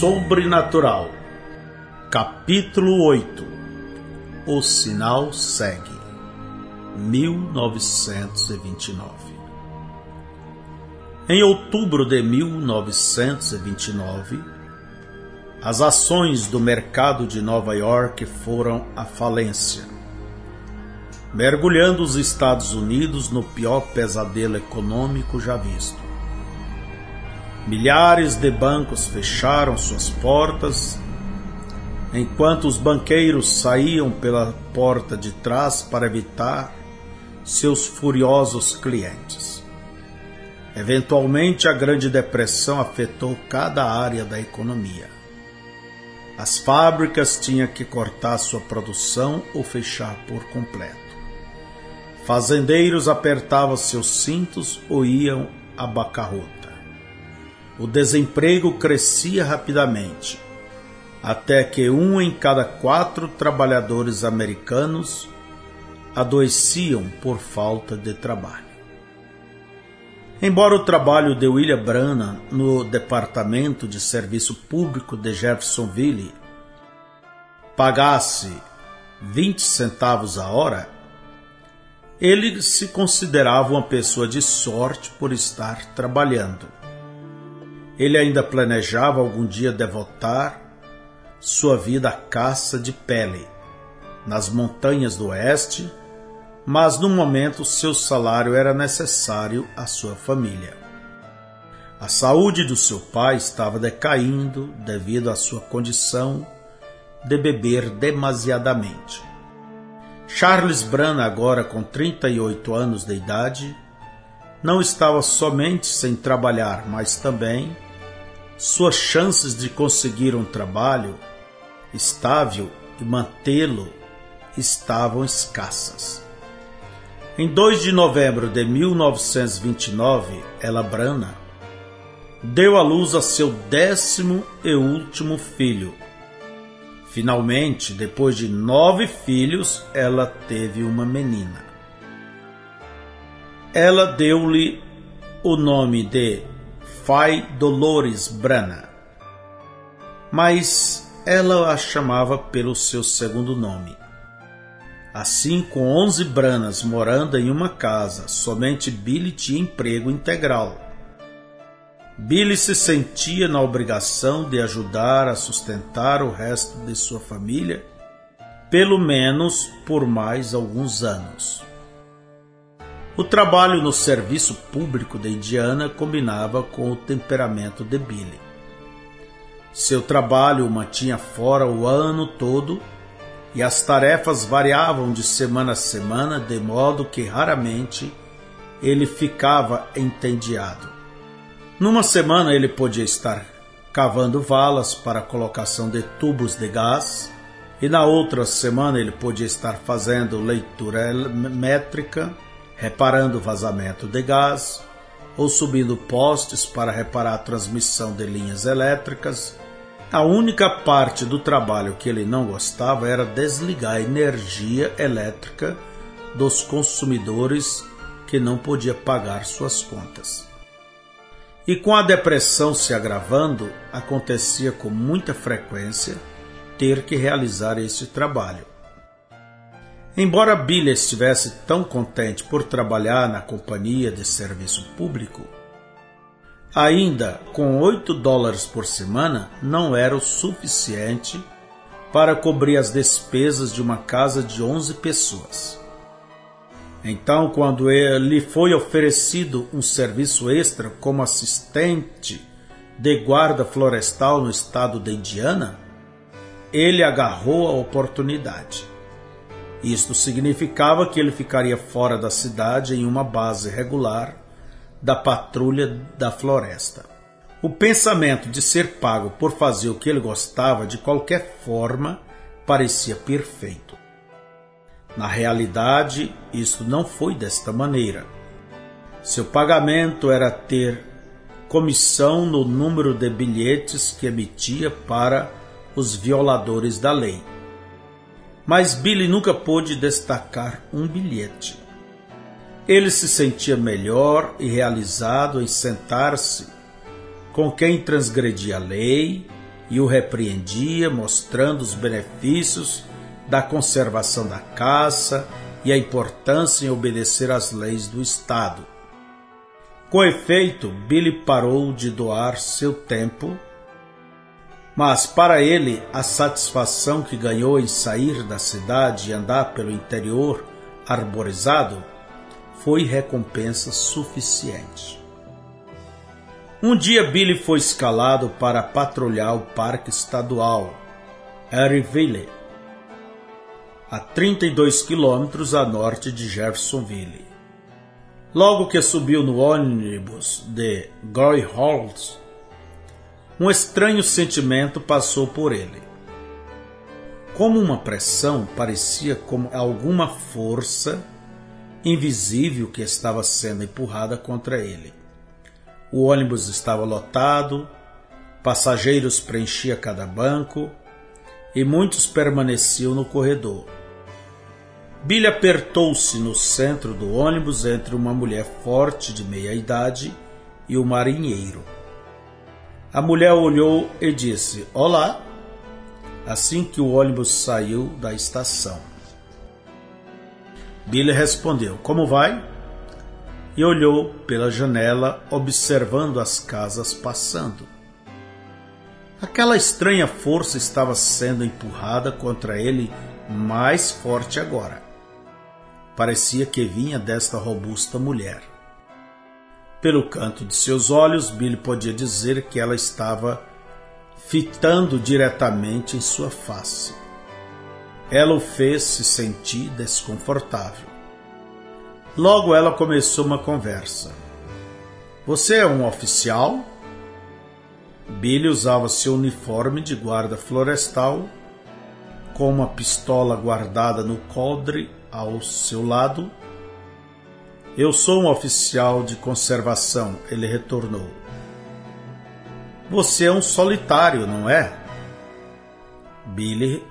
Sobrenatural, capítulo 8 O sinal segue, 1929. Em outubro de 1929, as ações do mercado de Nova York foram à falência, mergulhando os Estados Unidos no pior pesadelo econômico já visto. Milhares de bancos fecharam suas portas, enquanto os banqueiros saíam pela porta de trás para evitar seus furiosos clientes. Eventualmente, a Grande Depressão afetou cada área da economia. As fábricas tinham que cortar sua produção ou fechar por completo. Fazendeiros apertavam seus cintos ou iam à bancarrota o desemprego crescia rapidamente, até que um em cada quatro trabalhadores americanos adoeciam por falta de trabalho. Embora o trabalho de William Branham no Departamento de Serviço Público de Jeffersonville pagasse 20 centavos a hora, ele se considerava uma pessoa de sorte por estar trabalhando ele ainda planejava algum dia devotar sua vida à caça de pele nas montanhas do oeste, mas no momento seu salário era necessário à sua família. A saúde do seu pai estava decaindo devido à sua condição de beber demasiadamente. Charles Brana, agora com 38 anos de idade, não estava somente sem trabalhar, mas também suas chances de conseguir um trabalho estável e mantê-lo estavam escassas. Em 2 de novembro de 1929, ela Brana deu à luz a seu décimo e último filho. Finalmente, depois de nove filhos, ela teve uma menina. Ela deu-lhe o nome de Fai Dolores Brana. Mas ela a chamava pelo seu segundo nome. Assim, com onze Branas morando em uma casa, somente Billy tinha emprego integral. Billy se sentia na obrigação de ajudar a sustentar o resto de sua família, pelo menos por mais alguns anos. O trabalho no serviço público de Indiana combinava com o temperamento de Billy. Seu trabalho o mantinha fora o ano todo e as tarefas variavam de semana a semana, de modo que raramente ele ficava entediado. Numa semana ele podia estar cavando valas para a colocação de tubos de gás, e na outra semana ele podia estar fazendo leitura métrica reparando vazamento de gás ou subindo postes para reparar a transmissão de linhas elétricas. A única parte do trabalho que ele não gostava era desligar a energia elétrica dos consumidores que não podia pagar suas contas. E com a depressão se agravando, acontecia com muita frequência ter que realizar esse trabalho. Embora Billy estivesse tão contente por trabalhar na companhia de serviço público, ainda com 8 dólares por semana não era o suficiente para cobrir as despesas de uma casa de 11 pessoas. Então, quando lhe foi oferecido um serviço extra como assistente de guarda florestal no estado de Indiana, ele agarrou a oportunidade. Isto significava que ele ficaria fora da cidade em uma base regular da patrulha da floresta. O pensamento de ser pago por fazer o que ele gostava de qualquer forma parecia perfeito. Na realidade, isso não foi desta maneira. Seu pagamento era ter comissão no número de bilhetes que emitia para os violadores da lei mas Billy nunca pôde destacar um bilhete. Ele se sentia melhor e realizado em sentar-se com quem transgredia a lei e o repreendia, mostrando os benefícios da conservação da caça e a importância em obedecer às leis do Estado. Com efeito, Billy parou de doar seu tempo, mas para ele a satisfação que ganhou em sair da cidade e andar pelo interior arborizado foi recompensa suficiente. Um dia Billy foi escalado para patrulhar o Parque Estadual Eryville, a 32 quilômetros a norte de Jeffersonville. Logo que subiu no ônibus de Goy Halls, um estranho sentimento passou por ele. Como uma pressão, parecia como alguma força invisível que estava sendo empurrada contra ele. O ônibus estava lotado, passageiros preenchiam cada banco e muitos permaneciam no corredor. Billy apertou-se no centro do ônibus entre uma mulher forte de meia idade e o marinheiro. A mulher olhou e disse: Olá, assim que o ônibus saiu da estação. Billy respondeu: Como vai? E olhou pela janela, observando as casas passando. Aquela estranha força estava sendo empurrada contra ele mais forte agora. Parecia que vinha desta robusta mulher. Pelo canto de seus olhos, Billy podia dizer que ela estava fitando diretamente em sua face. Ela o fez se sentir desconfortável. Logo ela começou uma conversa. Você é um oficial? Billy usava seu uniforme de guarda florestal, com uma pistola guardada no coldre ao seu lado. Eu sou um oficial de conservação, ele retornou. Você é um solitário, não é? Billy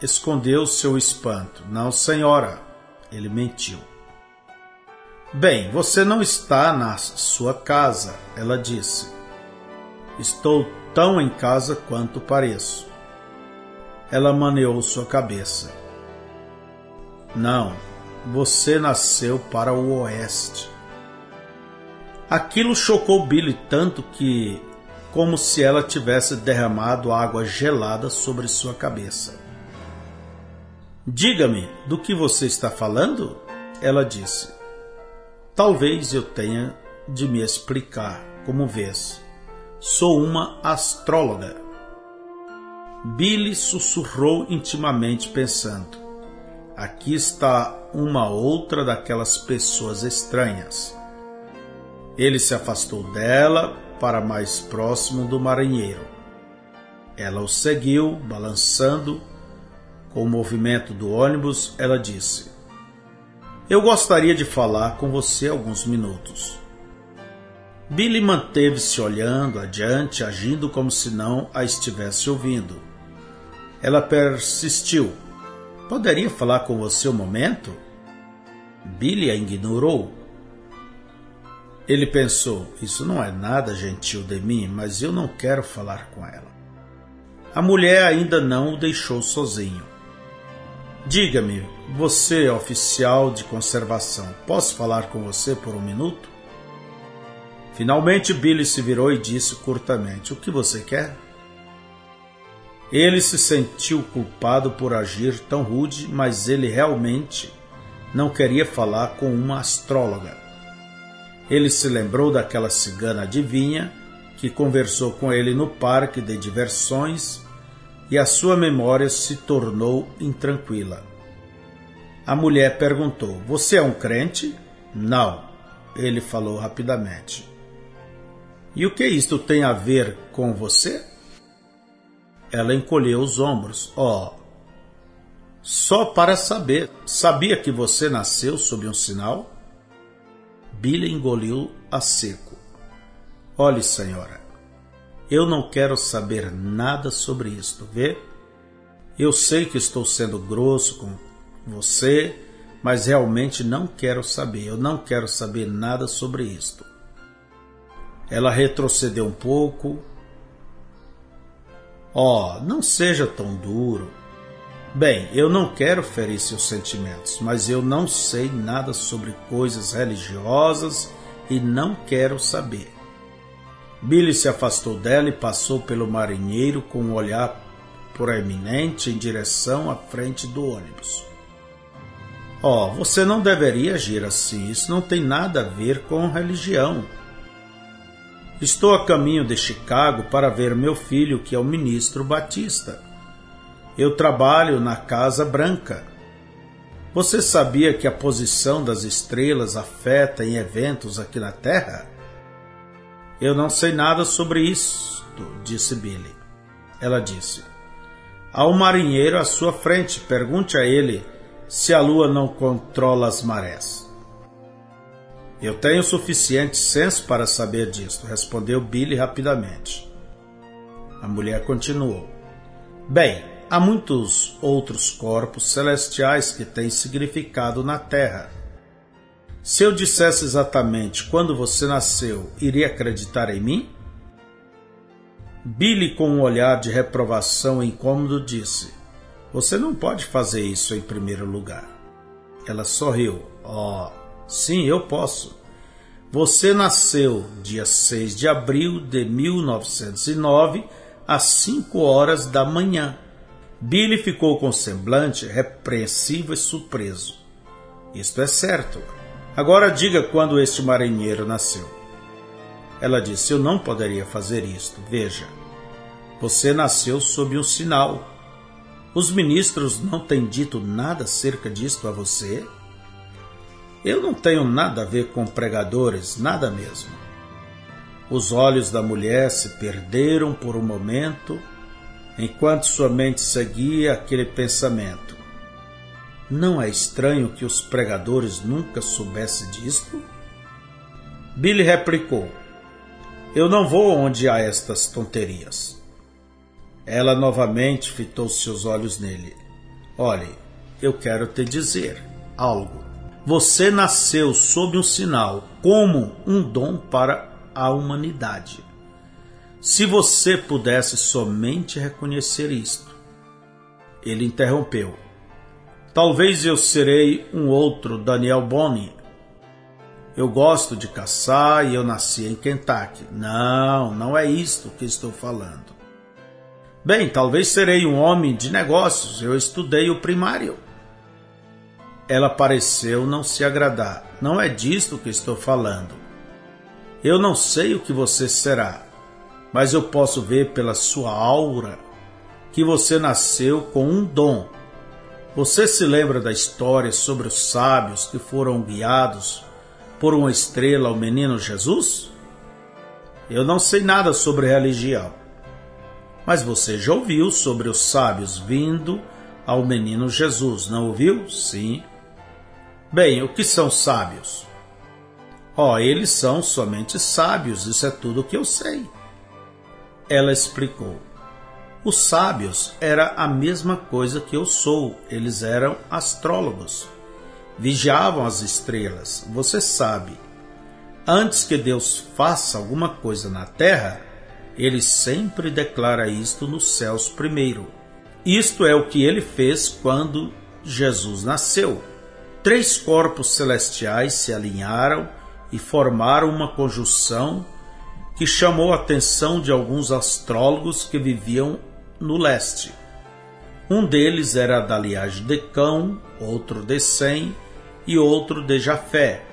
escondeu seu espanto. Não, senhora, ele mentiu. Bem, você não está na sua casa, ela disse. Estou tão em casa quanto pareço. Ela maneou sua cabeça. Não, você nasceu para o oeste. Aquilo chocou Billy tanto que, como se ela tivesse derramado água gelada sobre sua cabeça. Diga-me do que você está falando? Ela disse. Talvez eu tenha de me explicar, como vês. Sou uma astróloga. Billy sussurrou intimamente, pensando: aqui está uma outra daquelas pessoas estranhas. Ele se afastou dela para mais próximo do marinheiro. Ela o seguiu, balançando com o movimento do ônibus, ela disse: Eu gostaria de falar com você alguns minutos. Billy manteve-se olhando adiante, agindo como se não a estivesse ouvindo. Ela persistiu. Poderia falar com você um momento? Billy a ignorou. Ele pensou: Isso não é nada gentil de mim, mas eu não quero falar com ela. A mulher ainda não o deixou sozinho. Diga-me, você é oficial de conservação, posso falar com você por um minuto? Finalmente Billy se virou e disse curtamente: O que você quer? Ele se sentiu culpado por agir tão rude, mas ele realmente não queria falar com uma astróloga. Ele se lembrou daquela cigana adivinha que conversou com ele no parque de diversões e a sua memória se tornou intranquila. A mulher perguntou: Você é um crente? Não, ele falou rapidamente. E o que isto tem a ver com você? Ela encolheu os ombros. Oh, só para saber, sabia que você nasceu sob um sinal? Billy engoliu a seco. Olhe, senhora, eu não quero saber nada sobre isto, vê? Eu sei que estou sendo grosso com você, mas realmente não quero saber. Eu não quero saber nada sobre isto. Ela retrocedeu um pouco. Oh, não seja tão duro. Bem, eu não quero ferir seus sentimentos, mas eu não sei nada sobre coisas religiosas e não quero saber. Billy se afastou dela e passou pelo marinheiro com um olhar proeminente em direção à frente do ônibus. Oh, você não deveria agir assim, isso não tem nada a ver com religião. Estou a caminho de Chicago para ver meu filho, que é o ministro Batista. Eu trabalho na Casa Branca. Você sabia que a posição das estrelas afeta em eventos aqui na Terra? Eu não sei nada sobre isso, disse Billy. Ela disse: Há um marinheiro à sua frente, pergunte a ele se a lua não controla as marés. Eu tenho suficiente senso para saber disto, respondeu Billy rapidamente. A mulher continuou: Bem, Há muitos outros corpos celestiais que têm significado na Terra. Se eu dissesse exatamente quando você nasceu, iria acreditar em mim? Billy, com um olhar de reprovação e incômodo, disse: Você não pode fazer isso em primeiro lugar. Ela sorriu. Oh, sim, eu posso. Você nasceu dia 6 de abril de 1909, às 5 horas da manhã. Billy ficou com semblante repreensivo e surpreso. Isto é certo. Agora diga quando este marinheiro nasceu. Ela disse: Eu não poderia fazer isto. Veja, você nasceu sob um sinal. Os ministros não têm dito nada acerca disto a você? Eu não tenho nada a ver com pregadores, nada mesmo. Os olhos da mulher se perderam por um momento enquanto sua mente seguia aquele pensamento. Não é estranho que os pregadores nunca soubessem disto? Billy replicou: Eu não vou onde há estas tonterias. Ela novamente fitou seus olhos nele. Olhe, eu quero te dizer algo. Você nasceu sob um sinal, como um dom para a humanidade. Se você pudesse somente reconhecer isto. Ele interrompeu. Talvez eu serei um outro Daniel Boni. Eu gosto de caçar e eu nasci em Kentucky. Não, não é isto que estou falando. Bem, talvez serei um homem de negócios. Eu estudei o primário. Ela pareceu não se agradar. Não é disto que estou falando. Eu não sei o que você será, mas eu posso ver pela sua aura que você nasceu com um dom. Você se lembra da história sobre os sábios que foram guiados por uma estrela ao menino Jesus? Eu não sei nada sobre religião, mas você já ouviu sobre os sábios vindo ao menino Jesus, não ouviu? Sim. Bem, o que são sábios? Oh, eles são somente sábios, isso é tudo o que eu sei. Ela explicou: Os sábios era a mesma coisa que eu sou, eles eram astrólogos. Vigiavam as estrelas, você sabe. Antes que Deus faça alguma coisa na terra, ele sempre declara isto nos céus primeiro. Isto é o que ele fez quando Jesus nasceu. Três corpos celestiais se alinharam e formaram uma conjunção que chamou a atenção de alguns astrólogos que viviam no leste. Um deles era da linhagem de Cão, outro de Sem e outro de Jafé,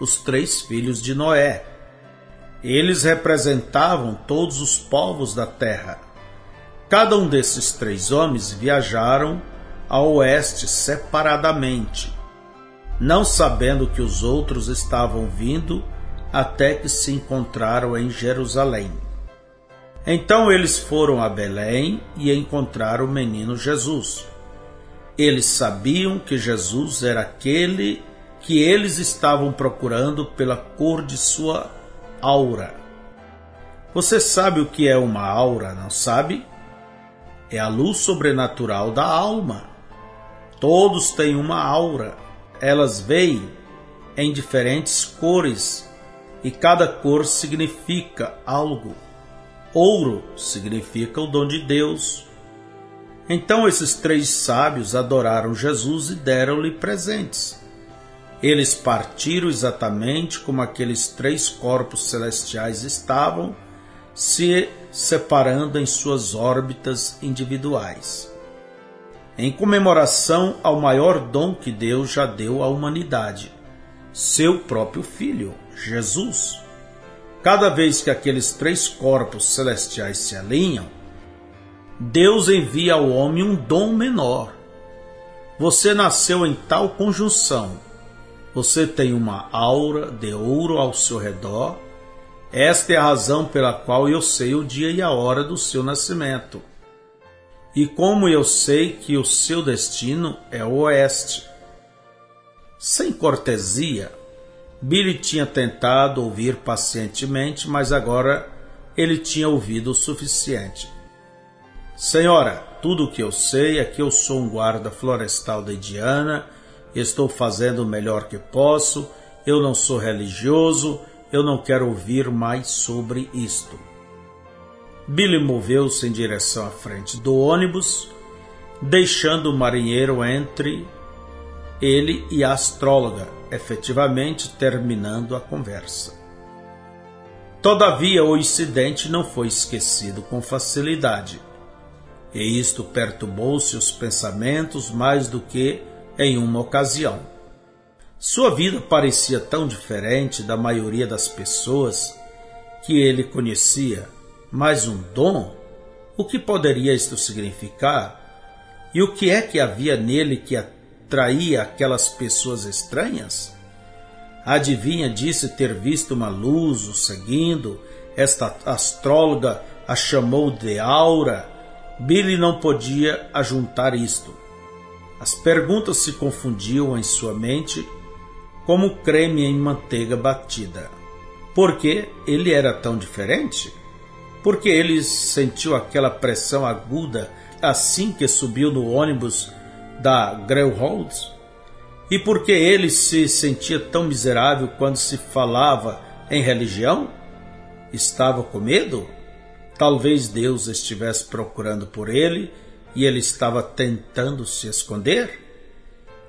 os três filhos de Noé. Eles representavam todos os povos da terra. Cada um desses três homens viajaram ao oeste separadamente, não sabendo que os outros estavam vindo até que se encontraram em Jerusalém. Então eles foram a Belém e encontraram o menino Jesus. Eles sabiam que Jesus era aquele que eles estavam procurando pela cor de sua aura. Você sabe o que é uma aura, não sabe? É a luz sobrenatural da alma. Todos têm uma aura. Elas veem em diferentes cores e cada cor significa algo. Ouro significa o dom de Deus. Então esses três sábios adoraram Jesus e deram-lhe presentes. Eles partiram exatamente como aqueles três corpos celestiais estavam, se separando em suas órbitas individuais. Em comemoração ao maior dom que Deus já deu à humanidade, seu próprio Filho, Jesus. Cada vez que aqueles três corpos celestiais se alinham, Deus envia ao homem um dom menor. Você nasceu em tal conjunção você tem uma aura de ouro ao seu redor. Esta é a razão pela qual eu sei o dia e a hora do seu nascimento. E como eu sei que o seu destino é o oeste. Sem cortesia, Billy tinha tentado ouvir pacientemente, mas agora ele tinha ouvido o suficiente. Senhora, tudo o que eu sei é que eu sou um guarda florestal de Indiana estou fazendo o melhor que posso, eu não sou religioso, eu não quero ouvir mais sobre isto. Billy moveu-se em direção à frente do ônibus, deixando o marinheiro entre ele e a astróloga, efetivamente terminando a conversa. Todavia, o incidente não foi esquecido com facilidade, e isto perturbou seus pensamentos mais do que em uma ocasião. Sua vida parecia tão diferente da maioria das pessoas que ele conhecia, mas um dom? O que poderia isto significar? E o que é que havia nele que atraía aquelas pessoas estranhas? Adivinha disse ter visto uma luz o seguindo. Esta astróloga a chamou de aura. Billy não podia ajuntar isto. As perguntas se confundiam em sua mente como creme em manteiga batida. Por que ele era tão diferente? Porque ele sentiu aquela pressão aguda assim que subiu no ônibus da Greyhound? E porque ele se sentia tão miserável quando se falava em religião? Estava com medo? Talvez Deus estivesse procurando por ele e ele estava tentando se esconder?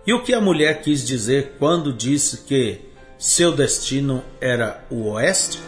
E o que a mulher quis dizer quando disse que seu destino era o oeste?